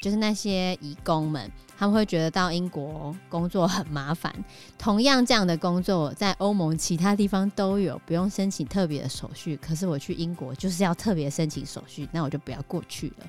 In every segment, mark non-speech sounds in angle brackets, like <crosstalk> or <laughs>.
就是那些移工们，他们会觉得到英国工作很麻烦。同样这样的工作，在欧盟其他地方都有，不用申请特别的手续。可是我去英国就是要特别申请手续，那我就不要过去了。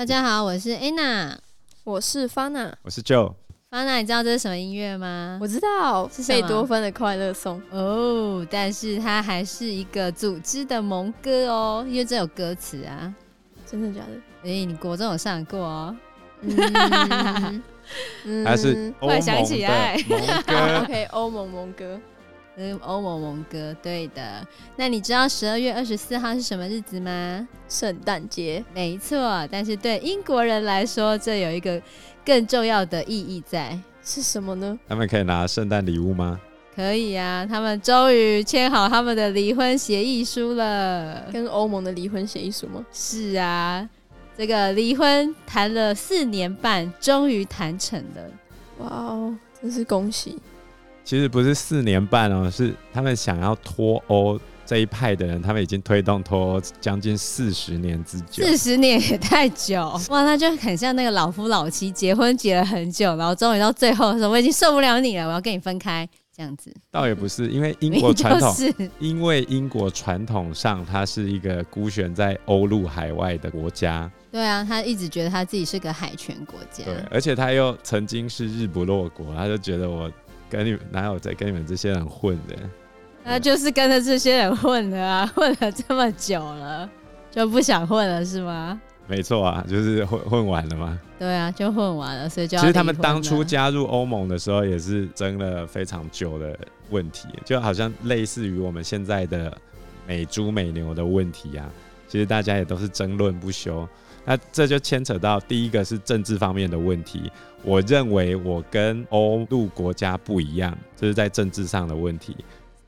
大家好，我是 Anna，我是 Fana，我是 Joe。Fana，你知道这是什么音乐吗？我知道，是贝多芬的快乐颂哦。但是它还是一个组织的萌歌哦，因为这有歌词啊。真的假的？哎、欸，你国中有上过哦。嗯，<laughs> <laughs> 还是突然想起来盟 <laughs> 歌，OK，欧盟盟歌。嗯，欧盟盟哥，对的。那你知道十二月二十四号是什么日子吗？圣诞节，没错。但是对英国人来说，这有一个更重要的意义在，是什么呢？他们可以拿圣诞礼物吗？可以啊，他们终于签好他们的离婚协议书了。跟欧盟的离婚协议书吗？是啊，这个离婚谈了四年半，终于谈成了。哇哦，真是恭喜！其实不是四年半哦，是他们想要脱欧这一派的人，他们已经推动脱欧将近四十年之久。四十年也太久哇，那就很像那个老夫老妻结婚结了很久，然后终于到最后的时候，我已经受不了你了，我要跟你分开这样子。倒也不是，因为英国传统，<laughs> 因为英国传统上它是一个孤悬在欧陆海外的国家。对啊，他一直觉得他自己是个海权国家。对，而且他又曾经是日不落国，他就觉得我。跟你们哪有在跟你们这些人混的？那就是跟着这些人混的啊，<laughs> 混了这么久了，就不想混了是吗？没错啊，就是混混完了嘛。对啊，就混完了，所以就其实他们当初加入欧盟的时候也是争了非常久的问题，就好像类似于我们现在的美猪美牛的问题啊，其实大家也都是争论不休。那这就牵扯到第一个是政治方面的问题。我认为我跟欧陆国家不一样，这是在政治上的问题。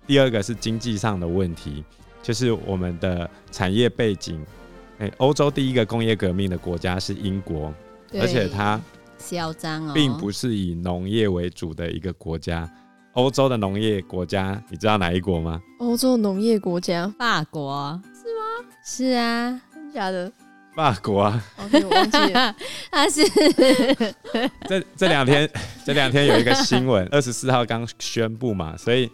第二个是经济上的问题，就是我们的产业背景。哎，欧洲第一个工业革命的国家是英国，而且它嚣张哦，并不是以农业为主的一个国家。欧洲的农业国家，你知道哪一国吗？欧洲农业国家，法国是吗？是啊，真的假的？法国啊，okay, 我忘记了，<laughs> 他是 <laughs> 这这两天，这两天有一个新闻，<laughs> 二十四号刚宣布嘛，所以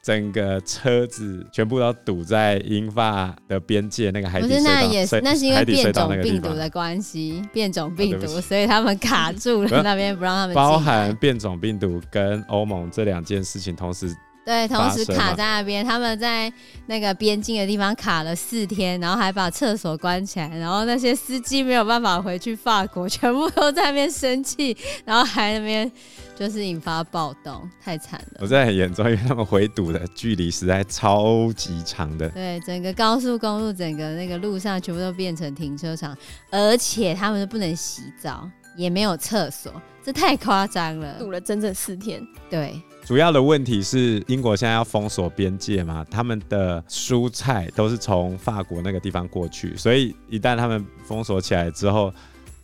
整个车子全部都堵在英法的边界那个海底隧道。不是，那也是，那是因为变种病毒的关系，变种病毒，哦，所以他们卡住了那边，不让他们。包含变种病毒跟欧盟这两件事情同时。对，同时卡在那边，他们在那个边境的地方卡了四天，然后还把厕所关起来，然后那些司机没有办法回去法国，全部都在那边生气，然后还那边就是引发暴动，太惨了。我在很严重，因为他们回堵的距离实在超级长的。对，整个高速公路，整个那个路上全部都变成停车场，而且他们都不能洗澡，也没有厕所，这太夸张了。堵了整整四天。对。主要的问题是英国现在要封锁边界嘛，他们的蔬菜都是从法国那个地方过去，所以一旦他们封锁起来之后，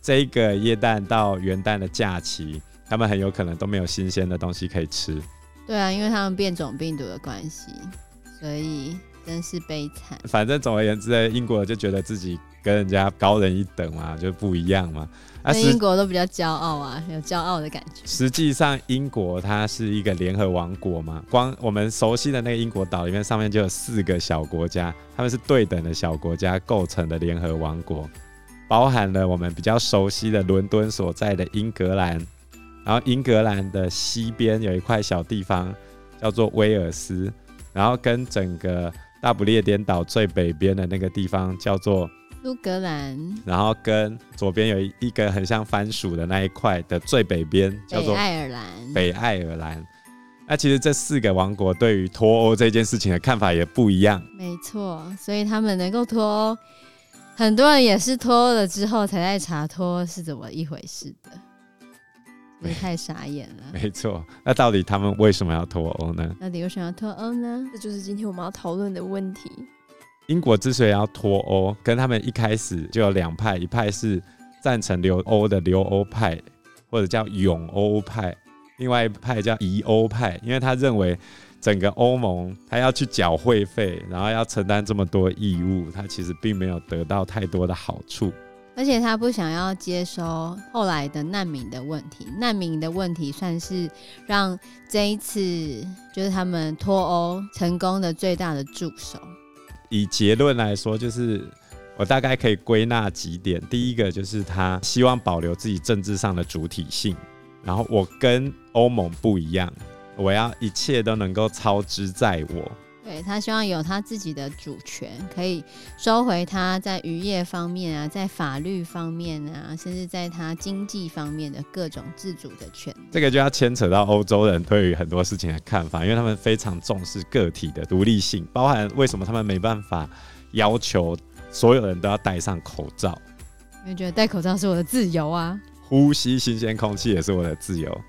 这个耶诞到元旦的假期，他们很有可能都没有新鲜的东西可以吃。对啊，因为他们变种病毒的关系，所以真是悲惨。反正总而言之，英国就觉得自己跟人家高人一等嘛，就不一样嘛。英国都比较骄傲啊，有骄傲的感觉。实际上，英国它是一个联合王国嘛，光我们熟悉的那个英国岛里面，上面就有四个小国家，他们是对等的小国家构成的联合王国，包含了我们比较熟悉的伦敦所在的英格兰。然后英格兰的西边有一块小地方叫做威尔斯，然后跟整个大不列颠岛最北边的那个地方叫做苏格兰，然后跟左边有一个很像番薯的那一块的最北边叫做爱尔兰。北爱尔兰。那其实这四个王国对于脱欧这件事情的看法也不一样。没错，所以他们能够脱欧，很多人也是脱欧了之后才在查脱欧是怎么一回事的。你太傻眼了。<laughs> 没错，那到底他们为什么要脱欧呢？到底为什么要脱欧呢？这就是今天我们要讨论的问题。英国之所以要脱欧，跟他们一开始就有两派，一派是赞成留欧的留欧派，或者叫永欧派；另外一派叫疑欧派，因为他认为整个欧盟他要去缴会费，然后要承担这么多义务，他其实并没有得到太多的好处。而且他不想要接收后来的难民的问题，难民的问题算是让这一次就是他们脱欧成功的最大的助手。以结论来说，就是我大概可以归纳几点：第一个就是他希望保留自己政治上的主体性，然后我跟欧盟不一样，我要一切都能够操之在我。对，他希望有他自己的主权，可以收回他在渔业方面啊，在法律方面啊，甚至在他经济方面的各种自主的权利。这个就要牵扯到欧洲人对于很多事情的看法，因为他们非常重视个体的独立性，包含为什么他们没办法要求所有人都要戴上口罩，因为觉得戴口罩是我的自由啊，呼吸新鲜空气也是我的自由，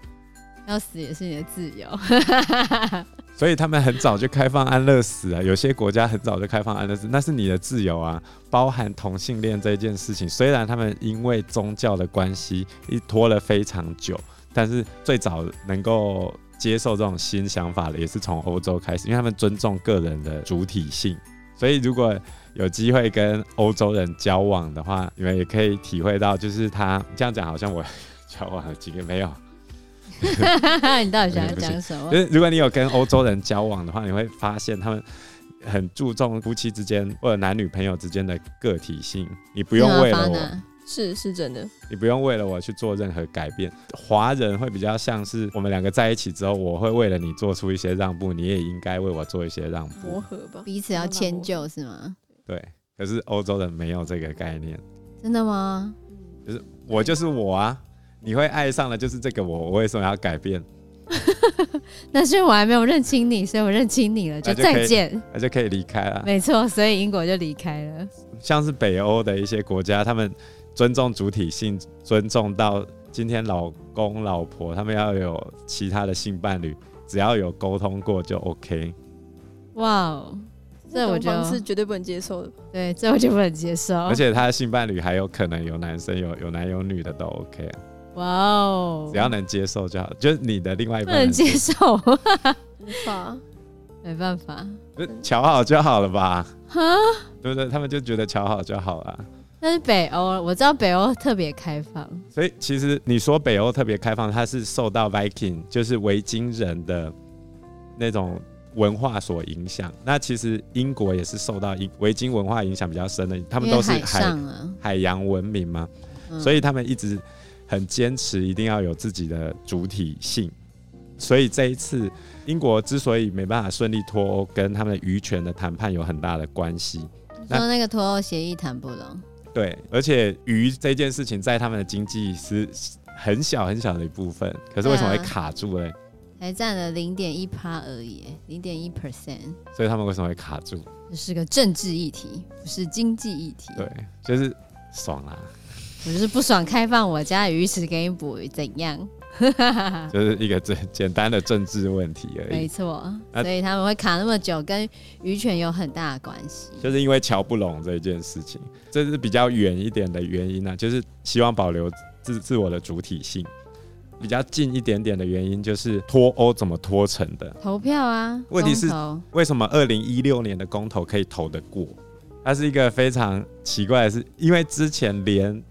要死也是你的自由。所以他们很早就开放安乐死啊，有些国家很早就开放安乐死，那是你的自由啊。包含同性恋这件事情，虽然他们因为宗教的关系一拖了非常久，但是最早能够接受这种新想法的也是从欧洲开始，因为他们尊重个人的主体性。所以如果有机会跟欧洲人交往的话，你们也可以体会到，就是他这样讲好像我 <laughs> 交往了几个没有。<laughs> 你到底想要讲什么？就是如果你有跟欧洲人交往的话，你会发现他们很注重夫妻之间或者男女朋友之间的个体性。你不用为了我，是是真的，你不用为了我去做任何改变。华人会比较像是我们两个在一起之后，我会为了你做出一些让步，你也应该为我做一些让步，磨合吧，彼此要迁就是吗？对。可是欧洲人没有这个概念，真的吗？就是我就是我啊。你会爱上的就是这个我，我为什么要改变？<laughs> 那是因为我还没有认清你，所以我认清你了，就再见，那就可以离开了。没错，所以英国就离开了。像是北欧的一些国家，他们尊重主体性，尊重到今天老公老婆他们要有其他的性伴侣，只要有沟通过就 OK。哇哦，这我觉得是绝对不能接受的。对，这我就不能接受。而且他的性伴侣还有可能有男生有有男有女的都 OK 啊。哇哦！只要能接受就好，就是你的另外一半不能接受，无法，没办法，就瞧好就好了吧？哈，对不对？他们就觉得瞧好就好了。那是北欧，我知道北欧特别开放。所以其实你说北欧特别开放，它是受到 Viking 就是维京人的那种文化所影响。那其实英国也是受到维京文化影响比较深的，他们都是海海上海洋文明嘛，嗯，所以他们一直。很坚持一定要有自己的主体性，所以这一次英国之所以没办法顺利脱欧，跟他们的渔权的谈判有很大的关系。说那个脱欧协议谈不拢。对，而且鱼这件事情在他们的经济是很小很小的一部分，可是为什么会卡住嘞？才占了零点一趴而已，零点一 percent。所以他们为什么会卡住？这是个政治议题，不是经济议题。对，就是爽啊。我就是不爽，开放我家鱼池给你捕鱼，怎样？<laughs> 就是一个最简单的政治问题而已。没错，所以他们会卡那么久，跟渔权有很大的关系。就是因为瞧不拢这件事情，这是比较远一点的原因呢、啊，就是希望保留自自我的主体性。比较近一点点的原因，就是脱欧怎么脱成的？投票啊。问题是为什么二零一六年的公投可以投得过？它是一个非常奇怪的事，因为之前连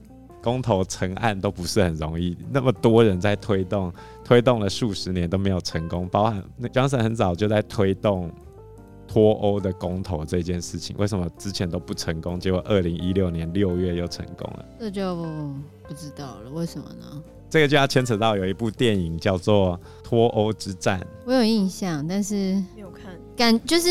公投成案都不是很容易，那么多人在推动，推动了数十年都没有成功。包含 Johnson 很早就在推动脱欧的公投这件事情，为什么之前都不成功？结果二零一六年六月又成功了，这就不知道了，为什么呢？这个就要牵扯到有一部电影叫做《脱欧之战》，我有印象，但是没有看。感就是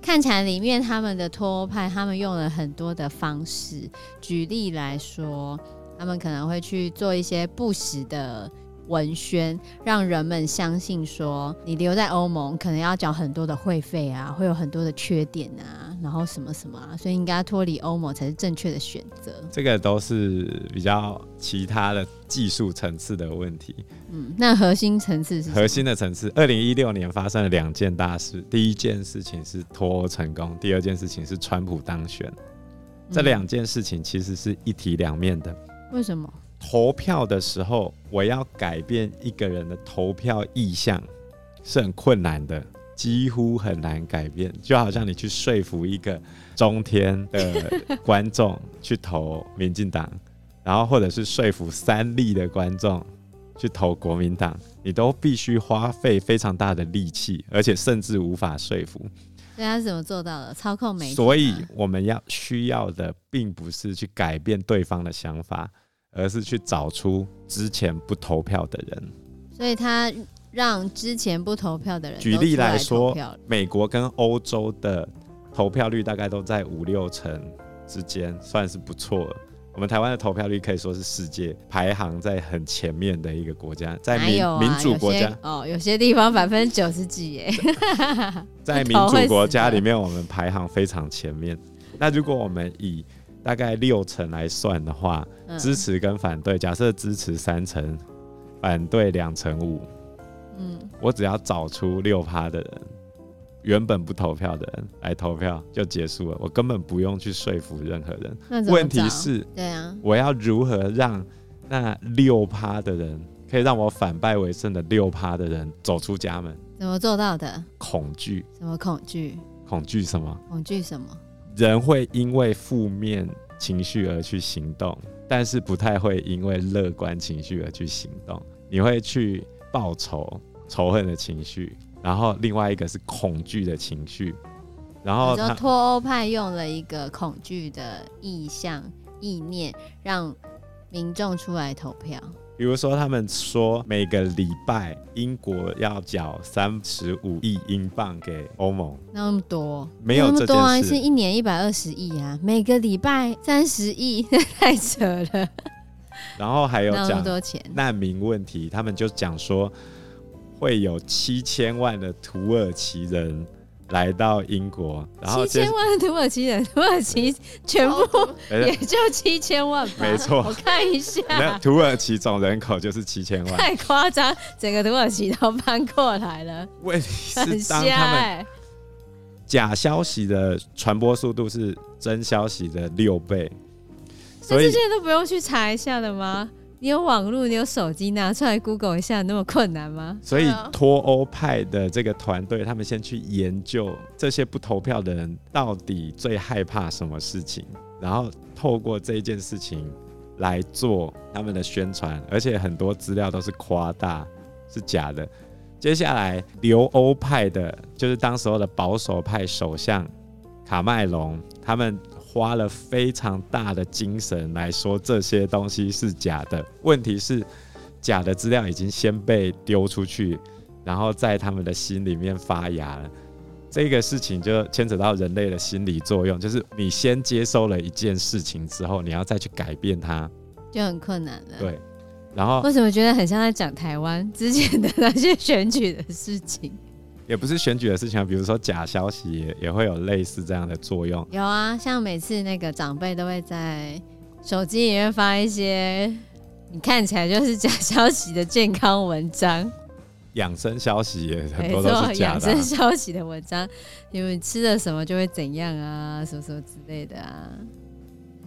看起来里面他们的脱欧派，他们用了很多的方式。举例来说，他们可能会去做一些不实的文宣，让人们相信说你留在欧盟可能要缴很多的会费啊，会有很多的缺点啊，然后什么什么啊，所以应该脱离欧盟才是正确的选择。这个都是比较其他的技术层次的问题。嗯，那核心层次是核心的层次。二零一六年发生了两件大事，第一件事情是脱欧成功，第二件事情是川普当选。这两件事情其实是一体两面的。为什么？投票的时候，我要改变一个人的投票意向是很困难的，几乎很难改变。就好像你去说服一个中天的观众去投民进党，<laughs> 然后或者是说服三立的观众。去投国民党，你都必须花费非常大的力气，而且甚至无法说服。对，他是怎么做到的？操控媒体。所以我们要需要的，并不是去改变对方的想法，而是去找出之前不投票的人。所以他让之前不投票的人，举例来说，美国跟欧洲的投票率大概都在五六成之间，算是不错了。我们台湾的投票率可以说是世界排行在很前面的一个国家，在民、啊、民主国家哦，有些地方百分之九十几耶，在民主国家 <laughs> 里面，我们排行非常前面。那如果我们以大概六成来算的话，嗯、支持跟反对，假设支持三成，反对两成五，嗯，我只要找出六趴的人。原本不投票的人来投票就结束了，我根本不用去说服任何人。问题是，对啊，我要如何让那六趴的人，可以让我反败为胜的六趴的人走出家门？怎么做到的？恐惧。什么恐惧？恐惧什么？恐惧什么？人会因为负面情绪而去行动，但是不太会因为乐观情绪而去行动。你会去报仇、仇恨的情绪。然后另外一个是恐惧的情绪，然后脱欧派用了一个恐惧的意向意念，让民众出来投票。比如说，他们说每个礼拜英国要缴三十五亿英镑给欧盟，那么多？没有这件事，那么多啊，是一年一百二十亿啊，每个礼拜三十亿，<laughs> 太扯了。然后还有讲多钱难民问题，他们就讲说。会有七千万的土耳其人来到英国，然后七千万土耳其人，土耳其全部也就七千万吧？没错，我看一下，土耳其总人口就是七千万，太夸张，整个土耳其都搬过来了。问题是，当他们假消息的传播速度是真消息的六倍，所以这些都不用去查一下的吗？你有网络，你有手机，拿出来 Google 一下，那么困难吗？所以脱欧派的这个团队，他们先去研究这些不投票的人到底最害怕什么事情，然后透过这一件事情来做他们的宣传，而且很多资料都是夸大，是假的。接下来留欧派的，就是当时候的保守派首相卡麦隆，他们。花了非常大的精神来说这些东西是假的。问题是，假的资料已经先被丢出去，然后在他们的心里面发芽了。这个事情就牵扯到人类的心理作用，就是你先接收了一件事情之后，你要再去改变它，就很困难了。对。然后为什么觉得很像在讲台湾之前的那些选举的事情？也不是选举的事情，比如说假消息也也会有类似这样的作用。有啊，像每次那个长辈都会在手机里面发一些你看起来就是假消息的健康文章，养生消息也很多都是假的。养生消息的文章，你们吃了什么就会怎样啊，什么什么之类的啊，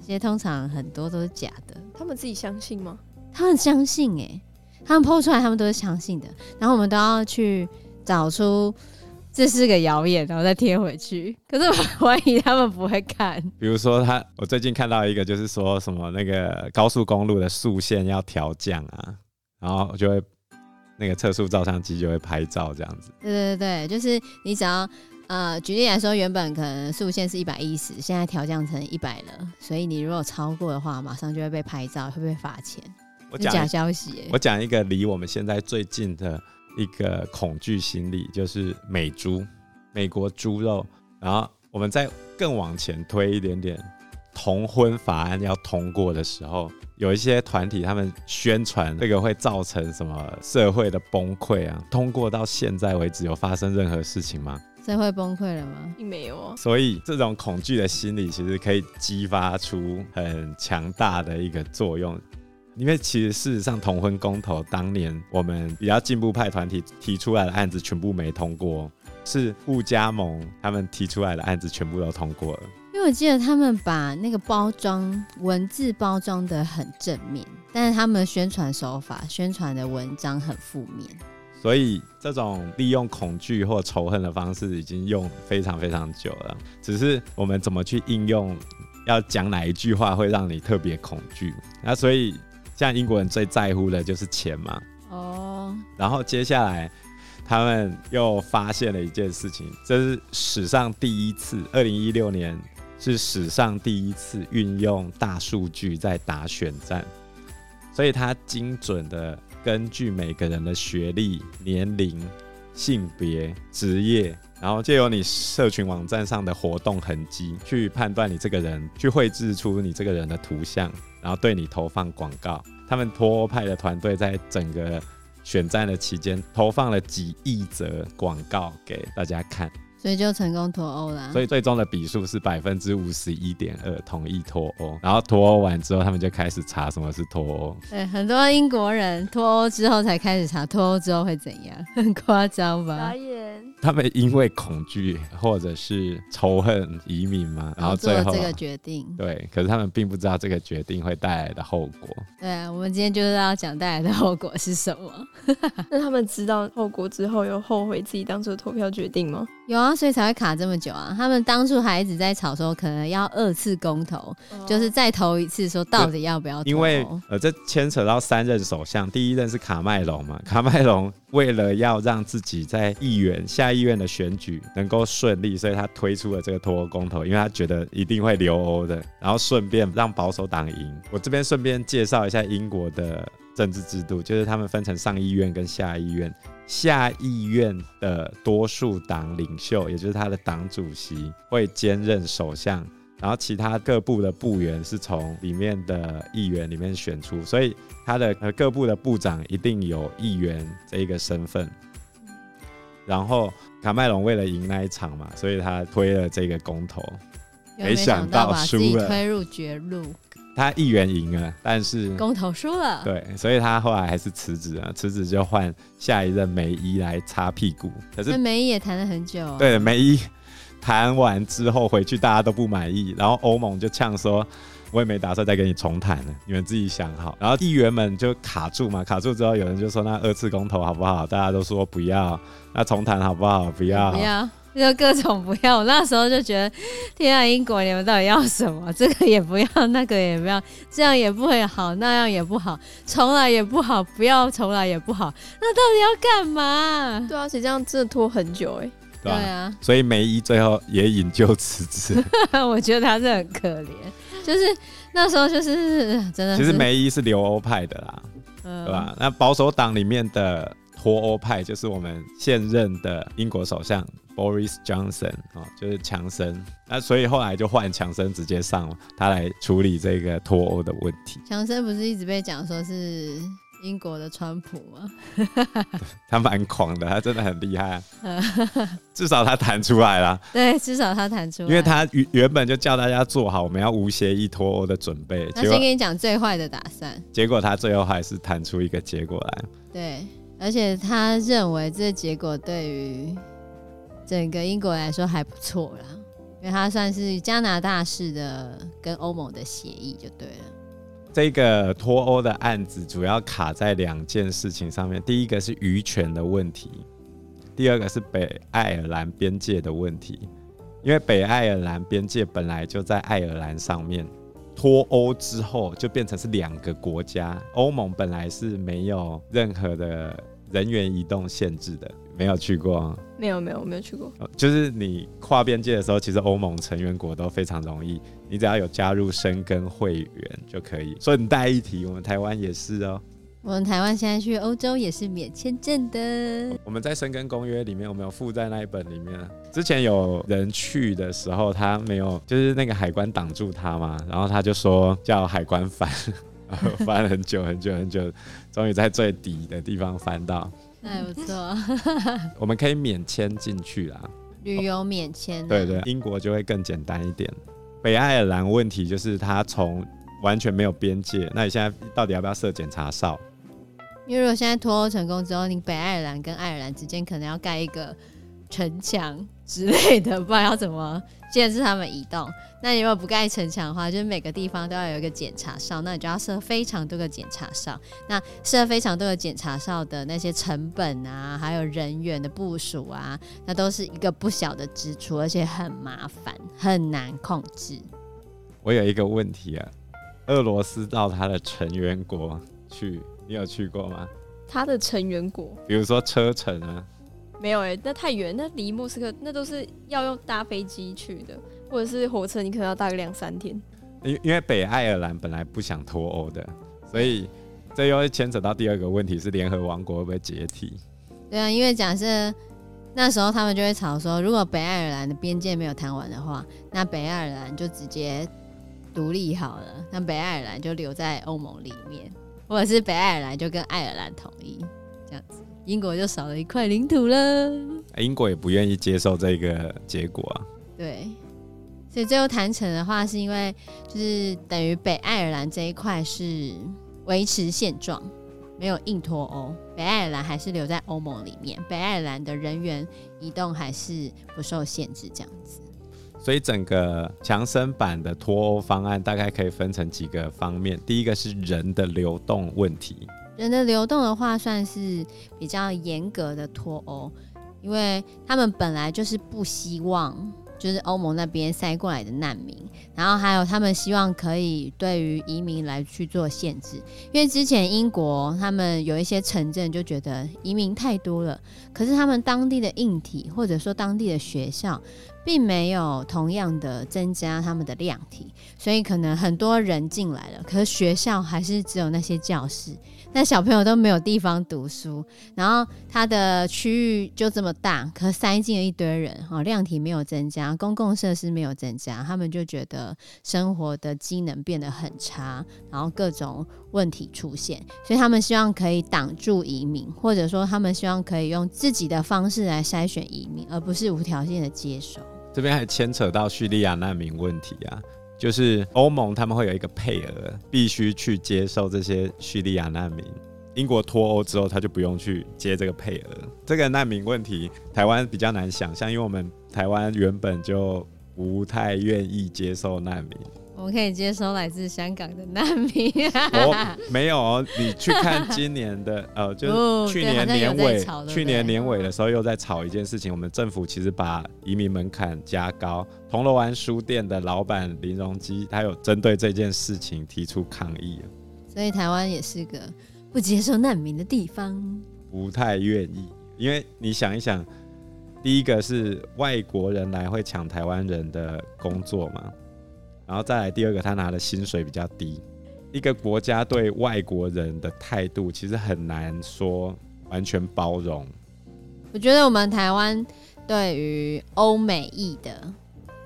这些通常很多都是假的。他们自己相信吗？他们相信哎、欸。他们 PO 出来，他们都是相信的。然后我们都要去找出这是个谣言，然后再贴回去。<laughs> 可是 <laughs> 我怀疑他们不会看。比如说他，我最近看到一个，就是说什么那个高速公路的速限要调降啊，然后就会那个测速照相机就会拍照这样子。对对对，就是你只要。呃，举例来说，原本可能速限是一百一十，现在调降成一百了，所以你如果超过的话，马上就会被拍照，会被罚钱。我讲假消息、欸，我讲一个离我们现在最近的一个恐惧心理，就是美猪，美国猪肉。然后我们再更往前推一点点，同婚法案要通过的时候，有一些团体他们宣传这个会造成什么社会的崩溃啊？通过到现在为止，有发生任何事情吗？社会崩溃了吗？并没有啊。所以这种恐惧的心理其实可以激发出很强大的一个作用，因为其实事实上同婚公投当年我们比较进步派团体提出来的案子全部没通过，是护家盟他们提出来的案子全部都通过了。因为我记得他们把那个包装文字包装得很正面，但是他们的宣传手法、宣传的文章很负面。所以这种利用恐惧或仇恨的方式已经用非常非常久了，只是我们怎么去应用，要讲哪一句话会让你特别恐惧？那所以像英国人最在乎的就是钱嘛。哦。然后接下来他们又发现了一件事情，这是史上第一次，二零一六年是史上第一次运用大数据在打选战，所以他精准的。根据每个人的学历、年龄、性别、职业，然后借由你社群网站上的活动痕迹，去判断你这个人，去绘制出你这个人的图像，然后对你投放广告。他们脱欧派的团队在整个选战的期间，投放了几亿则广告给大家看。所以就成功脱欧了。所以最终的比数是百分之五十一点二同意脱欧。然后脱欧完之后，他们就开始查什么是脱欧。对，很多英国人脱欧之后才开始查脱欧之后会怎样，很夸张吧？导演，他们因为恐惧或者是仇恨移民嘛，然后最后做了这个决定。对，可是他们并不知道这个决定会带来的后果。对啊，我们今天就是要讲带来的后果是什么？<laughs> 那他们知道后果之后，有后悔自己当初的投票决定吗？有啊。所以才会卡这么久啊！他们当初还一直在吵说，可能要二次公投，哦、就是再投一次，说到底要不要投？因为呃，这牵扯到三任首相，第一任是卡麦隆嘛。卡麦隆为了要让自己在议员下议院的选举能够顺利，所以他推出了这个脱欧公投，因为他觉得一定会留欧的，然后顺便让保守党赢。我这边顺便介绍一下英国的政治制度，就是他们分成上议院跟下议院。下议院的多数党领袖，也就是他的党主席，会兼任首相，然后其他各部的部员是从里面的议员里面选出，所以他的呃各部的部长一定有议员这一个身份。然后卡麦隆为了赢那一场嘛，所以他推了这个公投，没想到输了，推入绝路。他议员赢了，但是公投输了。对，所以他后来还是辞职了，辞职就换下一任梅姨来擦屁股。可是梅姨也谈了很久。对，梅姨谈完之后回去，大家都不满意，然后欧盟就呛说：“我也没打算再跟你重谈了，你们自己想好。”然后议员们就卡住嘛，卡住之后有人就说：“那二次公投好不好？”大家都说不要。那重谈好不好？不要。不要。就各种不要，我那时候就觉得，天啊，英国你们到底要什么？这个也不要，那个也不要，这样也不会好，那样也不好，重来也不好，不要重来也不好，那到底要干嘛？对啊，谁这样真的拖很久哎、欸。对啊，所以梅姨最后也引咎辞职。<laughs> 我觉得他是很可怜，就是那时候就是真的。其实梅姨是留欧派的啦，嗯、对吧？那保守党里面的。脱欧派就是我们现任的英国首相 Boris Johnson 啊、哦，就是强生。那所以后来就换强生直接上他来处理这个脱欧的问题。强生不是一直被讲说是英国的川普吗？<laughs> 他蛮狂的，他真的很厉害、<laughs> 啊。<laughs> 至少他谈出来了。对，至少他谈出来。因为他原原本就叫大家做好我们要无协议脱欧的准备。他先跟你讲最坏的打算。结果他最后还是谈出一个结果来。对。而且他认为这结果对于整个英国来说还不错啦，因为它算是加拿大式的跟欧盟的协议就对了。这个脱欧的案子主要卡在两件事情上面，第一个是渔权的问题，第二个是北爱尔兰边界的问题。因为北爱尔兰边界本来就在爱尔兰上面，脱欧之后就变成是两个国家。欧盟本来是没有任何的人员移动限制的，没有去过？没有没有我没有去过。就是你跨边界的时候，其实欧盟成员国都非常容易，你只要有加入申根会员就可以。顺带一提，我们台湾也是哦。我们台湾现在去欧洲也是免签证的。我们在申根公约里面，我们有附在那一本里面。之前有人去的时候，他没有，就是那个海关挡住他嘛，然后他就说叫海关翻，<laughs> 然后翻很久很久很久，终于在最底的地方翻到。那不错。<laughs> 我们可以免签进去啦，旅游免签。对对，英国就会更简单一点。北爱尔兰问题就是它从完全没有边界，那你现在到底要不要设检查哨？因为如果现在脱欧成功之后，你北爱尔兰跟爱尔兰之间可能要盖一个城墙之类的，不然要怎么限制他们移动？那你如果不盖城墙的话，就是每个地方都要有一个检查哨，那你就要设非常多个检查哨。那设非常多个检查哨的那些成本啊，还有人员的部署啊，那都是一个不小的支出，而且很麻烦，很难控制。我有一个问题啊，俄罗斯到他的成员国去。你有去过吗？他的成员国，比如说车臣啊，没有哎、欸，那太远，那离莫斯科那都是要用搭飞机去的，或者是火车，你可能要搭个两三天。因因为北爱尔兰本来不想脱欧的，所以这又会牵扯到第二个问题是联合王国会不会解体？对啊，因为假设那时候他们就会吵说，如果北爱尔兰的边界没有谈完的话，那北爱尔兰就直接独立好了，那北爱尔兰就留在欧盟里面。或者是北爱尔兰就跟爱尔兰统一这样子，英国就少了一块领土了。英国也不愿意接受这个结果啊。对，所以最后谈成的话，是因为就是等于北爱尔兰这一块是维持现状，没有硬脱欧，北爱尔兰还是留在欧盟里面，北爱尔兰的人员移动还是不受限制这样子。所以整个强生版的脱欧方案大概可以分成几个方面。第一个是人的流动问题，人的流动的话算是比较严格的脱欧，因为他们本来就是不希望就是欧盟那边塞过来的难民，然后还有他们希望可以对于移民来去做限制，因为之前英国他们有一些城镇就觉得移民太多了，可是他们当地的硬体或者说当地的学校。并没有同样的增加他们的量体，所以可能很多人进来了，可是学校还是只有那些教室，那小朋友都没有地方读书，然后他的区域就这么大，可塞进了一堆人，哦，量体没有增加，公共设施没有增加，他们就觉得生活的机能变得很差，然后各种问题出现，所以他们希望可以挡住移民，或者说他们希望可以用自己的方式来筛选移民，而不是无条件的接受。这边还牵扯到叙利亚难民问题啊，就是欧盟他们会有一个配额，必须去接受这些叙利亚难民。英国脱欧之后，他就不用去接这个配额。这个难民问题，台湾比较难想象，因为我们台湾原本就不太愿意接受难民。我们可以接收来自香港的难民。<laughs> 哦，没有哦，你去看今年的 <laughs> 呃，就是去年年尾，哦、去年年尾的时候又在吵一件事情。我们政府其实把移民门槛加高。铜锣湾书店的老板林荣基，他有针对这件事情提出抗议。所以台湾也是个不接受难民的地方，不太愿意。因为你想一想，第一个是外国人来会抢台湾人的工作嘛。然后再来第二个，他拿的薪水比较低。一个国家对外国人的态度，其实很难说完全包容。我觉得我们台湾对于欧美裔的，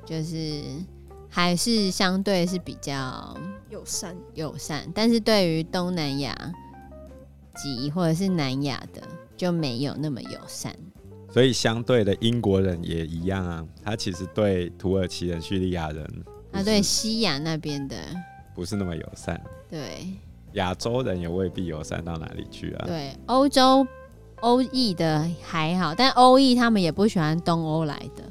就是还是相对是比较友善友善，但是对于东南亚籍或者是南亚的，就没有那么友善。所以相对的，英国人也一样啊，他其实对土耳其人、叙利亚人。啊，对，西亚那边的不是那么友善。对，亚洲人也未必友善到哪里去啊。对，欧洲欧裔的还好，但欧裔他们也不喜欢东欧来的。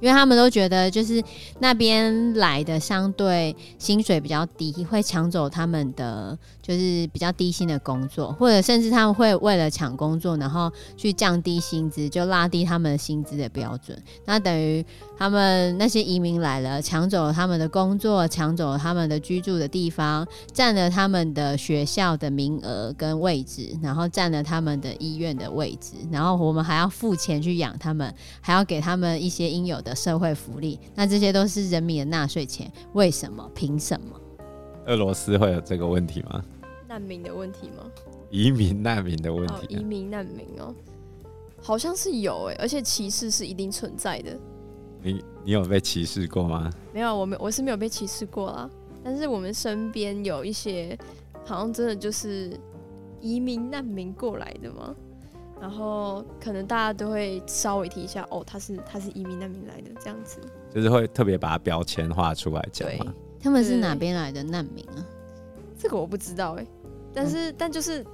因为他们都觉得就是那边来的相对薪水比较低，会抢走他们的就是比较低薪的工作，或者甚至他们会为了抢工作，然后去降低薪资，就拉低他们的薪资的标准。那等于他们那些移民来了，抢走了他们的工作，抢走了他们的居住的地方，占了他们的学校的名额跟位置，然后占了他们的医院的位置，然后我们还要付钱去养他们，还要给他们一些应有的社会福利。那这些都是人民的纳税钱，为什么？凭什么？俄罗斯会有这个问题吗？难民的问题吗？移民难民的问题、啊哦？移民难民哦，好像是有哎，而且歧视是一定存在的。你你有被歧视过吗？没有，我没我是没有被歧视过啦。但是我们身边有一些，好像真的就是移民难民过来的嘛。然后可能大家都会稍微提一下，哦，他是他是移民难民来的这样子，就是会特别把它标签化出来讲嘛。他们是哪边来的难民啊？这个我不知道哎，但是、嗯、但就是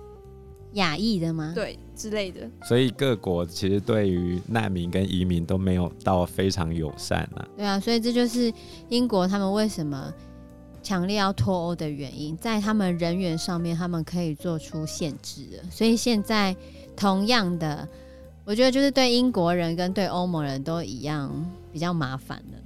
亚裔的吗？对之类的。所以各国其实对于难民跟移民都没有到非常友善啊。对啊，所以这就是英国他们为什么强烈要脱欧的原因，在他们人员上面他们可以做出限制的。所以现在同样的，我觉得就是对英国人跟对欧盟人都一样比较麻烦的。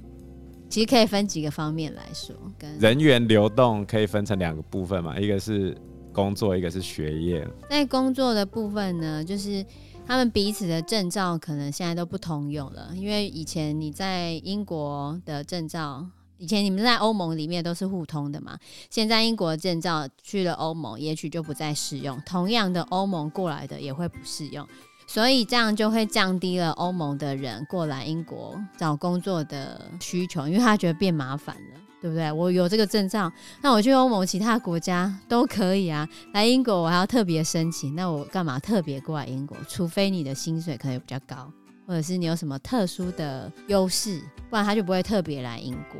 其实可以分几个方面来说，跟人员流动可以分成两个部分嘛，一个是。工作，一个是学业。在工作的部分呢，就是他们彼此的证照可能现在都不通用了，因为以前你在英国的证照，以前你们在欧盟里面都是互通的嘛。现在英国的证照去了欧盟，也许就不再适用。同样的，欧盟过来的也会不适用，所以这样就会降低了欧盟的人过来英国找工作的需求，因为他觉得变麻烦了。对不对？我有这个证照，那我去欧盟其他国家都可以啊。来英国我还要特别申请，那我干嘛特别过来英国？除非你的薪水可能比较高，或者是你有什么特殊的优势，不然他就不会特别来英国，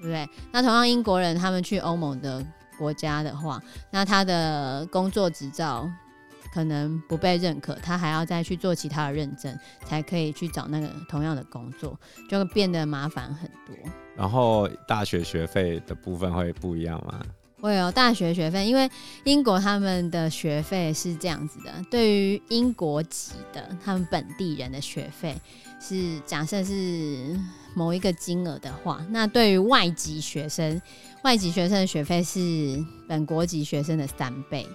对不对？那同样英国人他们去欧盟的国家的话，那他的工作执照可能不被认可，他还要再去做其他的认证，才可以去找那个同样的工作，就会变得麻烦很多。然后大学学费的部分会不一样吗？会有大学学费，因为英国他们的学费是这样子的：对于英国籍的他们本地人的学费是假设是某一个金额的话，那对于外籍学生，外籍学生的学费是本国籍学生的三倍，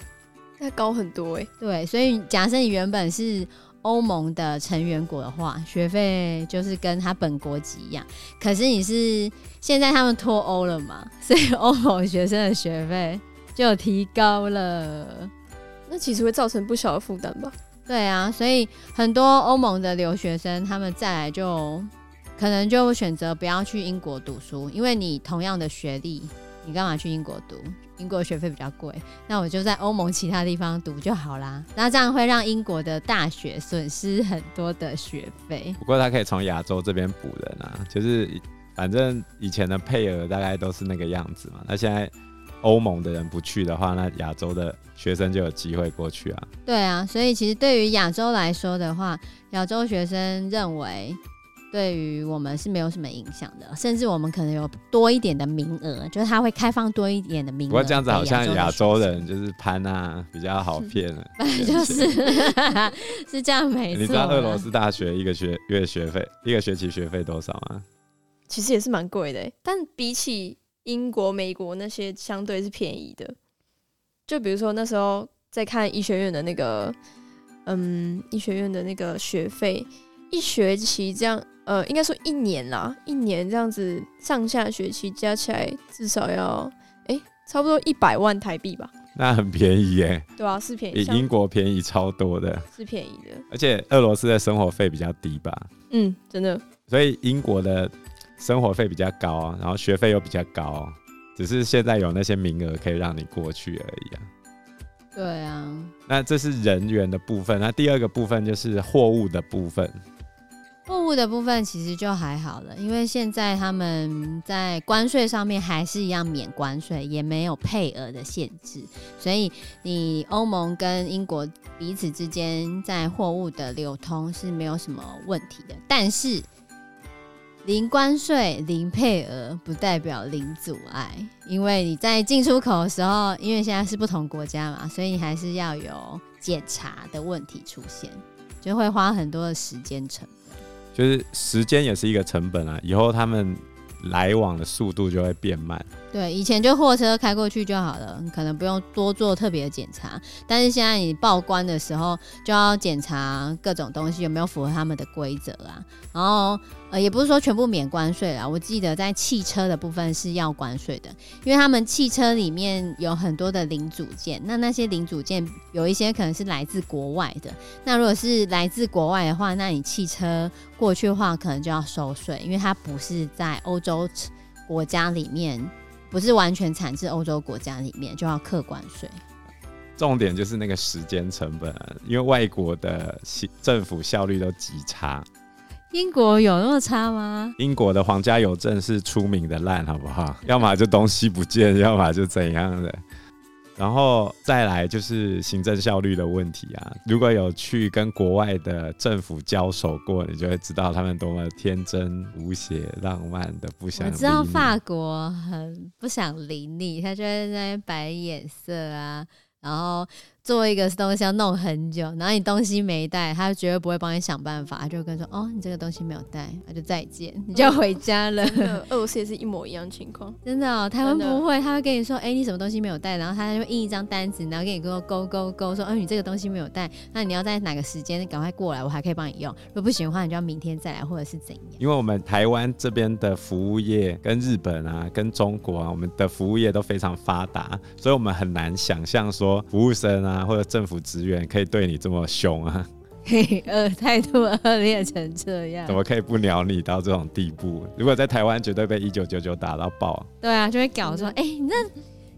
那高很多哎、欸。对，所以假设你原本是。欧盟的成员国的话，学费就是跟他本国籍一样。可是你是现在他们脱欧了嘛，<laughs> 所以欧盟学生的学费就提高了。那其实会造成不小的负担吧？对啊，所以很多欧盟的留学生他们再来就可能就选择不要去英国读书，因为你同样的学历，你干嘛去英国读？英国学费比较贵，那我就在欧盟其他地方读就好啦。那这样会让英国的大学损失很多的学费。不过他可以从亚洲这边补人啊，就是反正以前的配额大概都是那个样子嘛。那现在欧盟的人不去的话，那亚洲的学生就有机会过去啊。对啊，所以其实对于亚洲来说的话，亚洲学生认为。对于我们是没有什么影响的，甚至我们可能有多一点的名额，就是他会开放多一点的名额。不过这样子好像亚洲人就是攀啊，比较好骗了。<laughs> 就是 <laughs> 是这样没错。你知道俄罗斯大学一个学月学费一个学期学费多少吗？其实也是蛮贵的，但比起英国、美国那些相对是便宜的。就比如说那时候在看医学院的那个，嗯，医学院的那个学费，一学期这样。呃，应该说一年啦，一年这样子上下学期加起来至少要，哎、欸，差不多一百万台币吧。那很便宜耶。对啊，是便宜，比英国便宜超多的。是便宜的，而且俄罗斯的生活费比较低吧？嗯，真的。所以英国的生活费比较高，然后学费又比较高，只是现在有那些名额可以让你过去而已啊。对啊。那这是人员的部分，那第二个部分就是货物的部分。货物的部分其实就还好了，因为现在他们在关税上面还是一样免关税，也没有配额的限制，所以你欧盟跟英国彼此之间在货物的流通是没有什么问题的。但是零关税、零配额不代表零阻碍，因为你在进出口的时候，因为现在是不同国家嘛，所以你还是要有检查的问题出现，就会花很多的时间成。就是时间也是一个成本啊，以后他们来往的速度就会变慢。对，以前就货车开过去就好了，可能不用多做特别的检查。但是现在你报关的时候，就要检查各种东西有没有符合他们的规则啊。然后呃，也不是说全部免关税啦，我记得在汽车的部分是要关税的，因为他们汽车里面有很多的零组件，那那些零组件有一些可能是来自国外的。那如果是来自国外的话，那你汽车过去的话，可能就要收税，因为它不是在欧洲国家里面。不是完全产自欧洲国家里面就要课关税，重点就是那个时间成本，因为外国的政府效率都极差。英国有那么差吗？英国的皇家邮政是出名的烂，好不好？<laughs> 要么就东西不见，<laughs> 要么就怎样的。然后再来就是行政效率的问题啊！如果有去跟国外的政府交手过，你就会知道他们多么天真无邪、浪漫的不想。我知道法国很不想理你，他就会在那边摆眼色啊，然后。做一个东西要弄很久，然后你东西没带，他绝对不会帮你想办法，他就跟说：“哦，你这个东西没有带，那就再见，你就要回家了。<laughs> 嗯”俄罗斯也是一模一样情况，真的哦。台湾不会，他会跟你说：“哎、欸，你什么东西没有带？”然后他就印一张单子，然后给你勾勾勾勾，说：“嗯、呃，你这个东西没有带，那你要在哪个时间赶快过来，我还可以帮你用。如果不行的话，你就要明天再来，或者是怎样？”因为我们台湾这边的服务业跟日本啊、跟中国啊，我们的服务业都非常发达，所以我们很难想象说服务生啊或者政府。职员可以对你这么凶啊？<laughs> 嘿，呃，态度恶劣成这样，怎么可以不鸟你到这种地步？如果在台湾，绝对被一九九九打到爆。对啊，就会搞说，哎、欸，你那。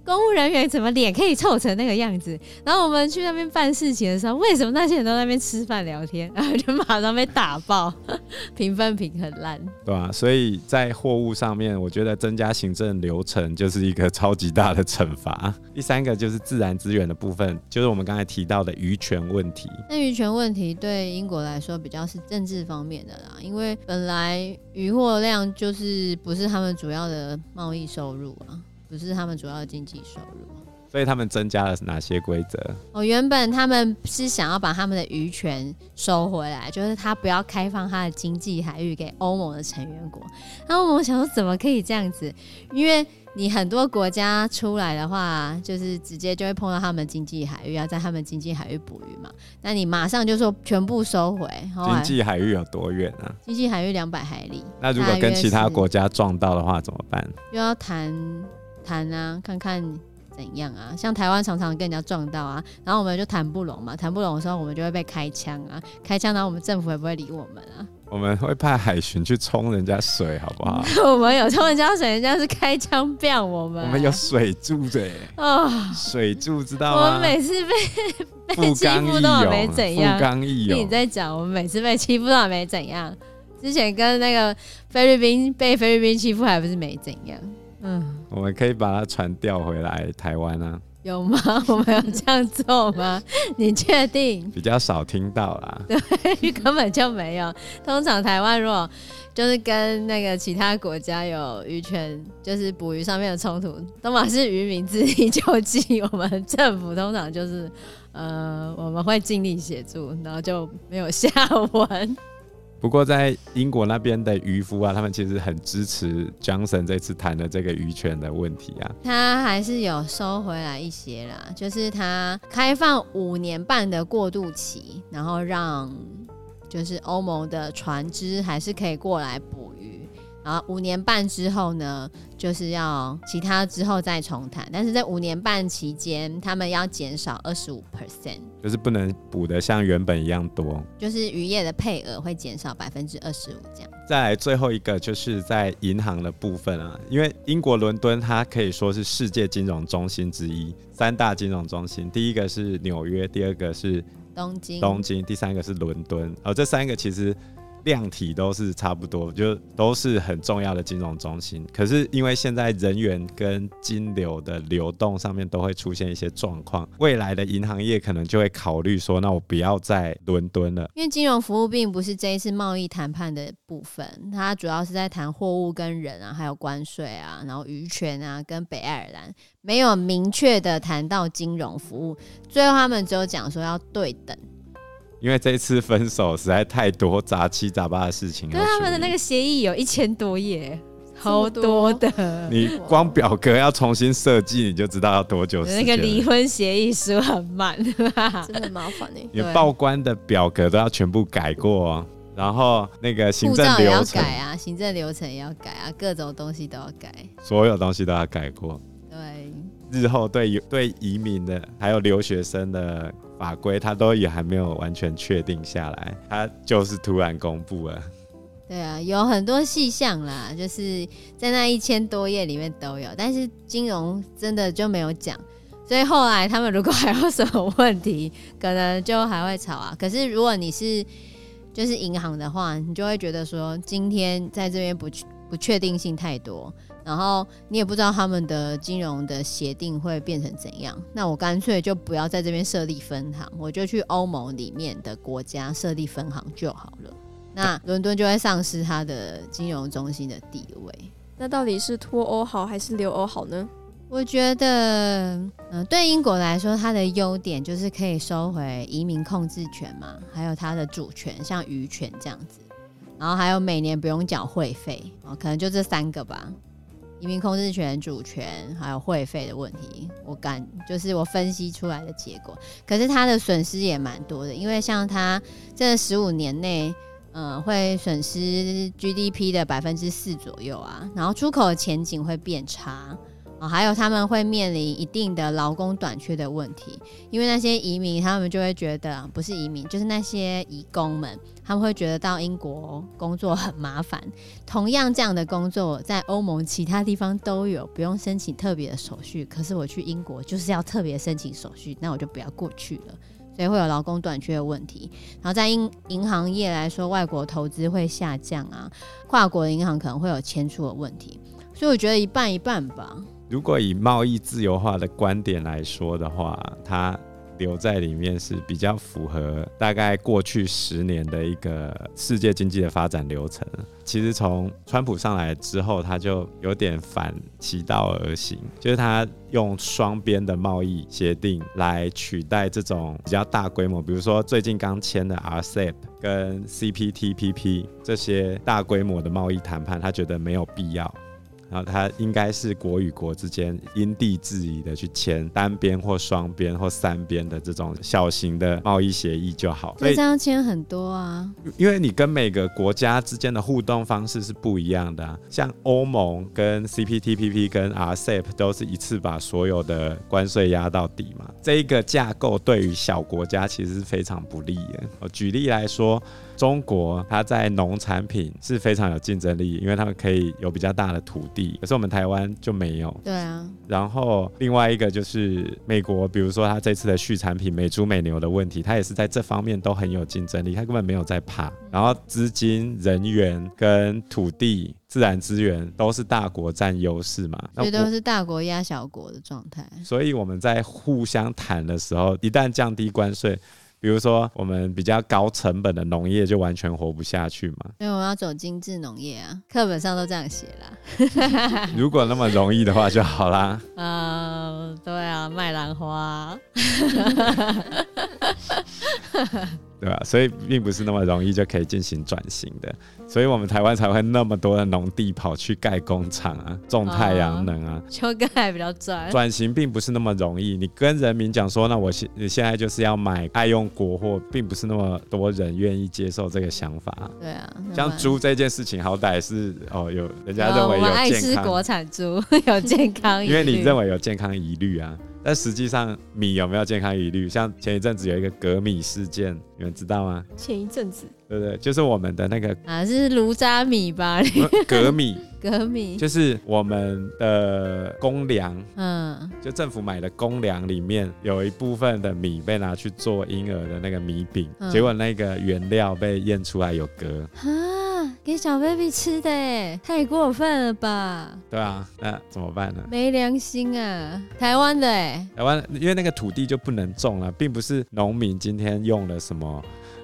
公务人员怎么脸可以臭成那个样子？然后我们去那边办事情的时候，为什么那些人都在那边吃饭聊天，然后就马上被打爆，<laughs> 评分评很烂，对啊，所以在货物上面，我觉得增加行政流程就是一个超级大的惩罚。<laughs> 第三个就是自然资源的部分，就是我们刚才提到的渔权问题。那渔权问题对英国来说比较是政治方面的啦，因为本来渔获量就是不是他们主要的贸易收入啊。不是他们主要的经济收入，所以他们增加了哪些规则？哦，原本他们是想要把他们的渔权收回来，就是他不要开放他的经济海域给欧盟的成员国。然后我想说，怎么可以这样子？因为你很多国家出来的话，就是直接就会碰到他们经济海域，要在他们经济海域捕鱼嘛。那你马上就说全部收回。经济海域有多远啊？经济海域两百海里。那如果跟其他国家撞到的话怎么办？又要谈。谈啊，看看怎样啊？像台湾常常跟人家撞到啊，然后我们就谈不拢嘛，谈不拢的时候我们就会被开枪啊，开枪，然后我们政府也不会理我们啊。我们会派海巡去冲人家水，好不好？<laughs> 我们有冲人家水，人家是开枪飙我们。我们有水柱的哦，水柱知道吗？我们每次被 <laughs> 被欺负都没怎样，富刚义勇。你在讲，我们每次被欺负都没怎样。之前跟那个菲律宾被菲律宾欺负还不是没怎样。嗯，我们可以把它船调回来台湾啊？有吗？<laughs> 我们有这样做吗？<laughs> 你确定？比较少听到啦。<laughs> 对，根本就没有。通常台湾如果就是跟那个其他国家有渔权，就是捕鱼上面的冲突，都嘛是渔民自力救济。我们政府通常就是呃，我们会尽力协助，然后就没有下文。不过，在英国那边的渔夫啊，他们其实很支持江省这次谈的这个渔权的问题啊。他还是有收回来一些啦，就是他开放五年半的过渡期，然后让就是欧盟的船只还是可以过来捕鱼。然后五年半之后呢，就是要其他之后再重谈，但是在五年半期间，他们要减少二十五 percent，就是不能补的像原本一样多，就是渔业的配额会减少百分之二十五这样。再来最后一个就是在银行的部分啊，因为英国伦敦它可以说是世界金融中心之一，三大金融中心，第一个是纽约，第二个是东京，东京，第三个是伦敦，哦，这三个其实。量体都是差不多，就都是很重要的金融中心。可是因为现在人员跟金流的流动上面都会出现一些状况，未来的银行业可能就会考虑说，那我不要在伦敦了。因为金融服务并不是这一次贸易谈判的部分，它主要是在谈货物跟人啊，还有关税啊，然后渔权啊，跟北爱尔兰没有明确的谈到金融服务，最后他们只有讲说要对等。因为这一次分手实在太多杂七杂八的事情，跟他们的那个协议有一千多页，好多的。你光表格要重新设计，你就知道要多久时间。那个离婚协议书很慢，<laughs> 真的很麻烦呢。你报关的表格都要全部改过，然后那个行政流程也要改啊，行政流程也要改啊，各种东西都要改，所有东西都要改过。日后对对移民的还有留学生的。法规他都也还没有完全确定下来，他就是突然公布了。对啊，有很多细项啦，就是在那一千多页里面都有，但是金融真的就没有讲。所以后来他们如果还有什么问题，可能就还会吵啊。<laughs> 可是如果你是就是银行的话，你就会觉得说，今天在这边不去不确定性太多。然后你也不知道他们的金融的协定会变成怎样，那我干脆就不要在这边设立分行，我就去欧盟里面的国家设立分行就好了。那伦敦就会丧失它的金融中心的地位。那到底是脱欧好还是留欧好呢？我觉得，嗯、呃，对英国来说，它的优点就是可以收回移民控制权嘛，还有它的主权，像渔权这样子，然后还有每年不用缴会费，哦，可能就这三个吧。移民控制权、主权还有会费的问题，我感就是我分析出来的结果。可是它的损失也蛮多的，因为像它这十五年内，嗯，会损失 GDP 的百分之四左右啊，然后出口的前景会变差。哦，还有他们会面临一定的劳工短缺的问题，因为那些移民他们就会觉得，不是移民，就是那些移工们，他们会觉得到英国工作很麻烦。同样这样的工作在欧盟其他地方都有，不用申请特别的手续。可是我去英国就是要特别申请手续，那我就不要过去了。所以会有劳工短缺的问题。然后在银银行业来说，外国投资会下降啊，跨国银行可能会有迁出的问题。所以我觉得一半一半吧。如果以贸易自由化的观点来说的话，它留在里面是比较符合大概过去十年的一个世界经济的发展流程。其实从川普上来之后，他就有点反其道而行，就是他用双边的贸易协定来取代这种比较大规模，比如说最近刚签的 RCEP 跟 CPTPP 这些大规模的贸易谈判，他觉得没有必要。然后它应该是国与国之间因地制宜的去签单边或双边或三边的这种小型的贸易协议就好。所以这样签很多啊，因为你跟每个国家之间的互动方式是不一样的啊。像欧盟跟 CPTPP 跟 RCEP 都是一次把所有的关税压到底嘛，这一个架构对于小国家其实是非常不利的。我举例来说。中国它在农产品是非常有竞争力，因为他们可以有比较大的土地，可是我们台湾就没有。对啊。然后另外一个就是美国，比如说它这次的畜产品美猪美牛的问题，它也是在这方面都很有竞争力，它根本没有在怕。然后资金、人员跟土地、自然资源都是大国占优势嘛，这都是大国压小国的状态。所以我们在互相谈的时候，一旦降低关税。比如说，我们比较高成本的农业就完全活不下去嘛。因为我们要走精致农业啊，课本上都这样写啦。<laughs> <laughs> 如果那么容易的话就好啦。嗯、呃，对啊，卖兰花。对吧？所以并不是那么容易就可以进行转型的，所以我们台湾才会那么多的农地跑去盖工厂啊，种太阳能啊，就盖还比较赚。转型并不是那么容易，你跟人民讲说，那我现你现在就是要买爱用国货，并不是那么多人愿意接受这个想法。对啊，像猪这件事情，好歹是哦，有人家认为有健康，我爱吃国产猪，有健康，因为你认为有健康疑虑啊。但实际上米有没有健康疑虑？像前一阵子有一个鎘米事件，你们知道吗？前一阵子，对不对？就是我们的那个啊，是炉渣米吧？<laughs> 鎘米，鎘米就是我们的公粮，嗯，就政府买的公粮里面有一部分的米被拿去做婴儿的那个米饼，嗯、结果那个原料被验出来有鎘。啊，给小 baby 吃的，哎，太过分了吧？对啊，那怎么办呢？没良心啊！台湾的哎，台湾因为那个土地就不能种了，并不是农民今天用了什么。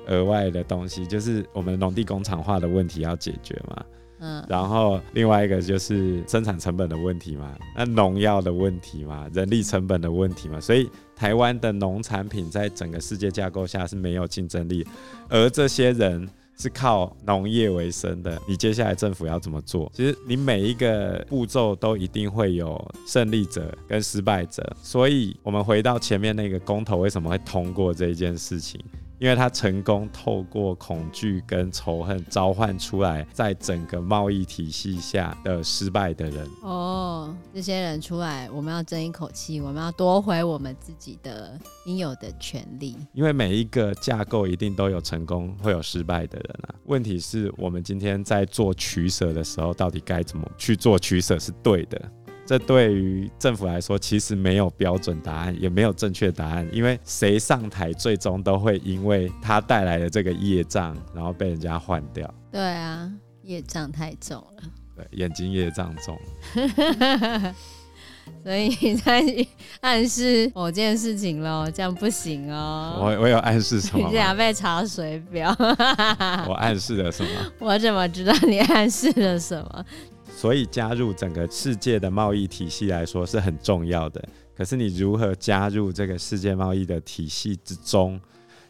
额外的东西就是我们农地工厂化的问题要解决嘛，嗯，然后另外一个就是生产成本的问题嘛，那农药的问题嘛，人力成本的问题嘛，所以台湾的农产品在整个世界架构下是没有竞争力，而这些人是靠农业为生的，你接下来政府要怎么做？其实你每一个步骤都一定会有胜利者跟失败者，所以我们回到前面那个公投为什么会通过这一件事情？因为他成功透过恐惧跟仇恨召唤出来，在整个贸易体系下的失败的人。哦，这些人出来，我们要争一口气，我们要夺回我们自己的应有的权利。因为每一个架构一定都有成功，会有失败的人啊。问题是我们今天在做取舍的时候，到底该怎么去做取舍是对的。这对于政府来说，其实没有标准答案，也没有正确答案，因为谁上台，最终都会因为他带来的这个业障，然后被人家换掉。对啊，业障太重了。对，眼睛业障重。<laughs> 所以你在暗示某件事情喽，这样不行哦。我我有暗示什么？你俩被查水表。我暗示了什么？<laughs> 我怎么知道你暗示了什么？所以加入整个世界的贸易体系来说是很重要的。可是你如何加入这个世界贸易的体系之中，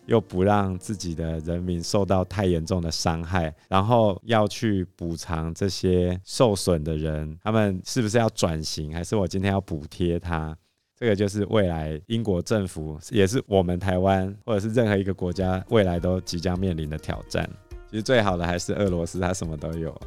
又不让自己的人民受到太严重的伤害，然后要去补偿这些受损的人，他们是不是要转型，还是我今天要补贴他？这个就是未来英国政府，也是我们台湾或者是任何一个国家未来都即将面临的挑战。其实最好的还是俄罗斯，它什么都有啊。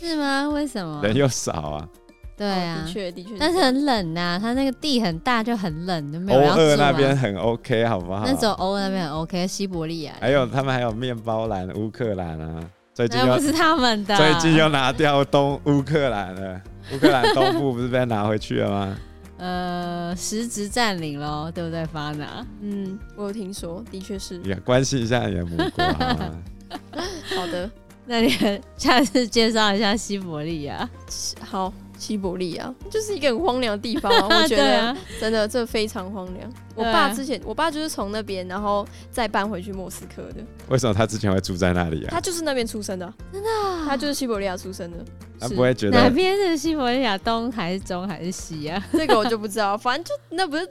是吗？为什么？人又少啊。对啊，的确的确。但是很冷呐、啊，它那个地很大，就很冷，就没有要住、啊。欧俄那边很 OK，好不好？那时候欧俄那边很 OK，西伯利亚。还有他们还有面包篮，乌克兰啊，最近又不是他们的，<laughs> 最近又拿掉东乌克兰了。乌克兰东部不是被拿回去了吗？<laughs> 呃，实质占领喽，对不对，Fana？嗯，我有听说，的确是。也关心一下你的母国 <laughs> <laughs> 好的，那你下次介绍一下西伯利亚。<laughs> 好，西伯利亚就是一个很荒凉的地方，<laughs> 我觉得、啊、真的这非常荒凉。我爸之前，我爸就是从那边，然后再搬回去莫斯科的。为什么他之前会住在那里啊？他就是那边出生的，真的，他就是西伯利亚出生的。他不会觉得哪边是西伯利亚，东还是中还是西啊？这个我就不知道，反正就那不是。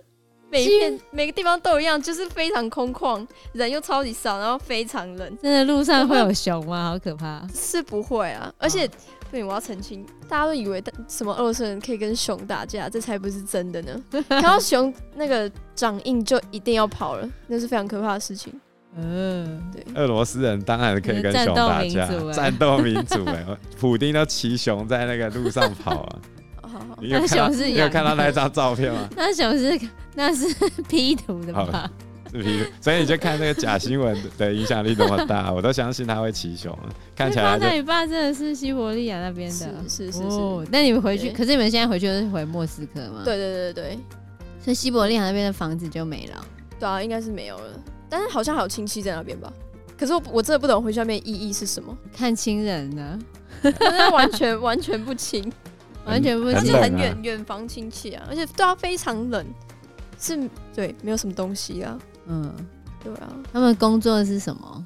每一片每个地方都一样，就是非常空旷，人又超级少，然后非常冷。真的路上会有熊吗？好可怕！是不会啊，而且，对，我要澄清，大家都以为什么俄罗斯人可以跟熊打架，这才不是真的呢。<laughs> 看到熊那个掌印就一定要跑了，那是非常可怕的事情。嗯，对。俄罗斯人当然可以跟熊打架，战斗民族哎，普丁都骑熊在那个路上跑啊。你有看到，你有看到那张照片吗？<laughs> 那熊是那是 <laughs> P 图的吧？是 P 图，所以你就看那个假新闻的影响力多么大，<laughs> 我都相信他会骑熊。看起来，那你爸真的是西伯利亚那边的，是是是是。那你们回去，可是你们现在回去都是回莫斯科吗？对对对对，所以西伯利亚那边的房子就没了。对啊，应该是没有了，但是好像还有亲戚在那边吧？可是我我真的不懂回去那边意义是什么？看亲人呢？完全完全不亲。完全不是，是很远远房亲戚啊，而且对啊，非常冷，是，对，没有什么东西啊，嗯，对啊，他们工作是什么？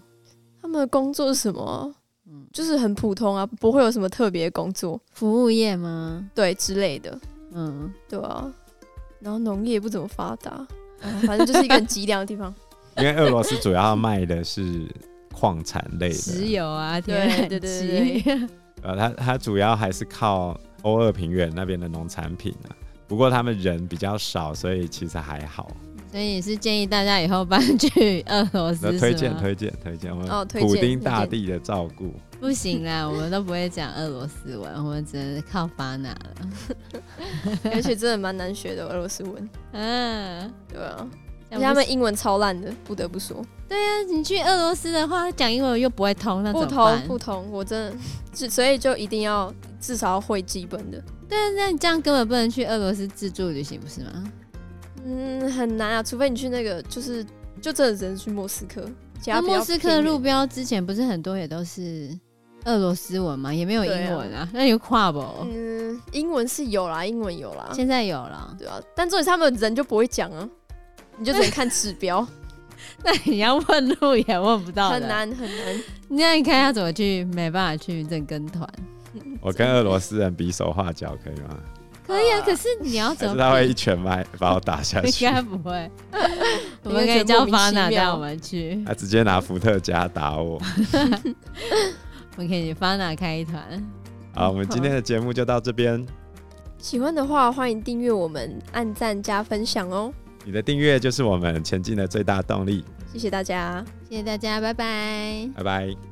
他们的工作是什么？嗯，就是很普通啊，不会有什么特别工作，服务业吗？对，之类的，嗯，对啊，然后农业不怎么发达，反正就是一个很凄凉的地方。<laughs> 因为俄罗斯主要卖的是矿产类的，石油啊，对对对对对，呃，它它主要还是靠。欧二平原那边的农产品啊，不过他们人比较少，所以其实还好。所以你是建议大家以后搬去俄罗斯？推荐推荐推荐我们普丁大帝的照顾。不行啦，我们都不会讲俄罗斯文，我们只能靠发那了。<laughs> 而且真的蛮难学的俄罗斯文。嗯，对啊，而且他们英文超烂的，不得不说。对、啊，你去俄罗斯的话，讲英文又不会通，那？不通不通，我真的，所以就一定要至少要会基本的。对啊，那你这样根本不能去俄罗斯自助旅行，不是吗？嗯，很难啊，除非你去那个，就是就真的只能去莫斯科。那莫斯科的路标之前不是很多也都是俄罗斯文吗？也没有英文啊，啊那有跨不？嗯，英文是有啦，英文有啦，现在有啦，对啊。但重点他们人就不会讲啊，你就只能看指标。<laughs> 那你要问路也问不到，很难很难。那你看要怎么去？没办法去认跟团。<laughs> 我跟俄罗斯人比手画脚可以吗？可以啊，可是你要怎么？他会一拳把把我打下去？<laughs> 应该不会。<laughs> 我们可以叫巴娜带我们去。他直接拿伏特加打我。我们可以巴娜开一团。好，我们今天的节目就到这边。喜欢的话，欢迎订阅我们，按赞加分享哦。你的订阅就是我们前进的最大动力。谢谢大家，谢谢大家，拜拜，拜拜。